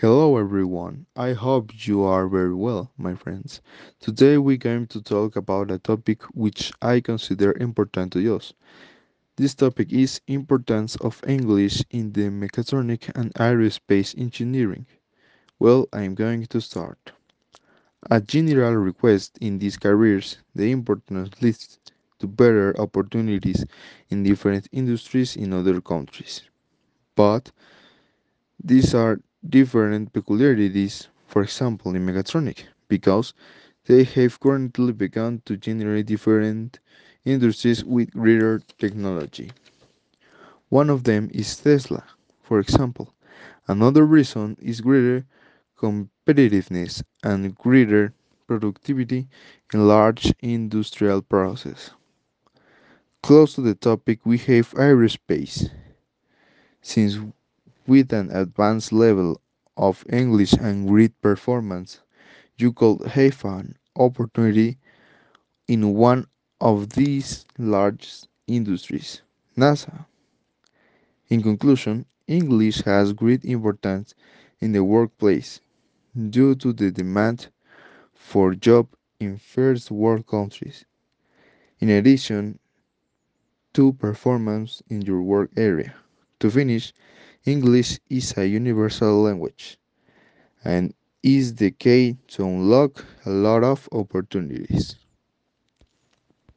Hello everyone, I hope you are very well, my friends. Today we're going to talk about a topic which I consider important to us. This topic is importance of English in the mechatronic and aerospace engineering. Well, I'm going to start. A general request in these careers, the importance leads to better opportunities in different industries in other countries. But these are different peculiarities, for example, in mechatronic, because they have currently begun to generate different industries with greater technology. One of them is Tesla, for example. Another reason is greater competitiveness and greater productivity in large industrial processes. Close to the topic, we have aerospace. Since with an advanced level of English and great performance, you could have an opportunity in one of these large industries, NASA. In conclusion, English has great importance in the workplace due to the demand for jobs in first world countries. In addition to performance in your work area. To finish, English is a universal language and is the key to unlock a lot of opportunities.